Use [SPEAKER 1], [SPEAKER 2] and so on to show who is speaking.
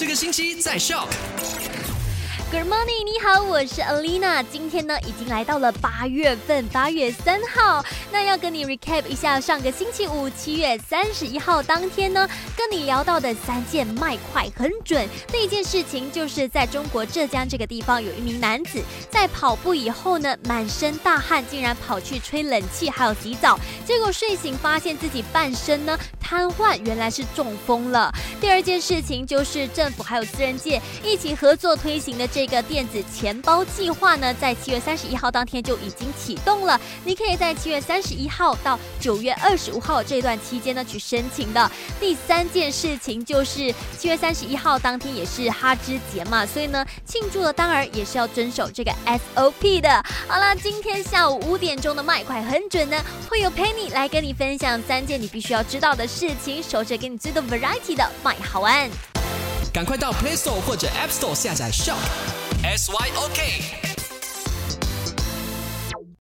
[SPEAKER 1] 这个星期在 Shock。
[SPEAKER 2] Good morning，你好，我是 Alina。今天呢，已经来到了八月份，八月三号。那要跟你 recap 一下上个星期五，七月三十一号当天呢，跟你聊到的三件卖快很准。那一件事情就是在中国浙江这个地方，有一名男子在跑步以后呢，满身大汗，竟然跑去吹冷气，还有洗澡，结果睡醒发现自己半身呢瘫痪，原来是中风了。第二件事情就是政府还有私人界一起合作推行的这。个电子钱包计划呢，在七月三十一号当天就已经启动了。你可以在七月三十一号到九月二十五号这段期间呢去申请的。第三件事情就是七月三十一号当天也是哈芝节嘛，所以呢庆祝的当然也是要遵守这个 SOP 的。好了，今天下午五点钟的麦快很准呢，会有 Penny 来跟你分享三件你必须要知道的事事情，守着给你最多 variety 的麦好玩。
[SPEAKER 1] 赶快到 Play Store 或者 App Store 下载 Shop S Y O K。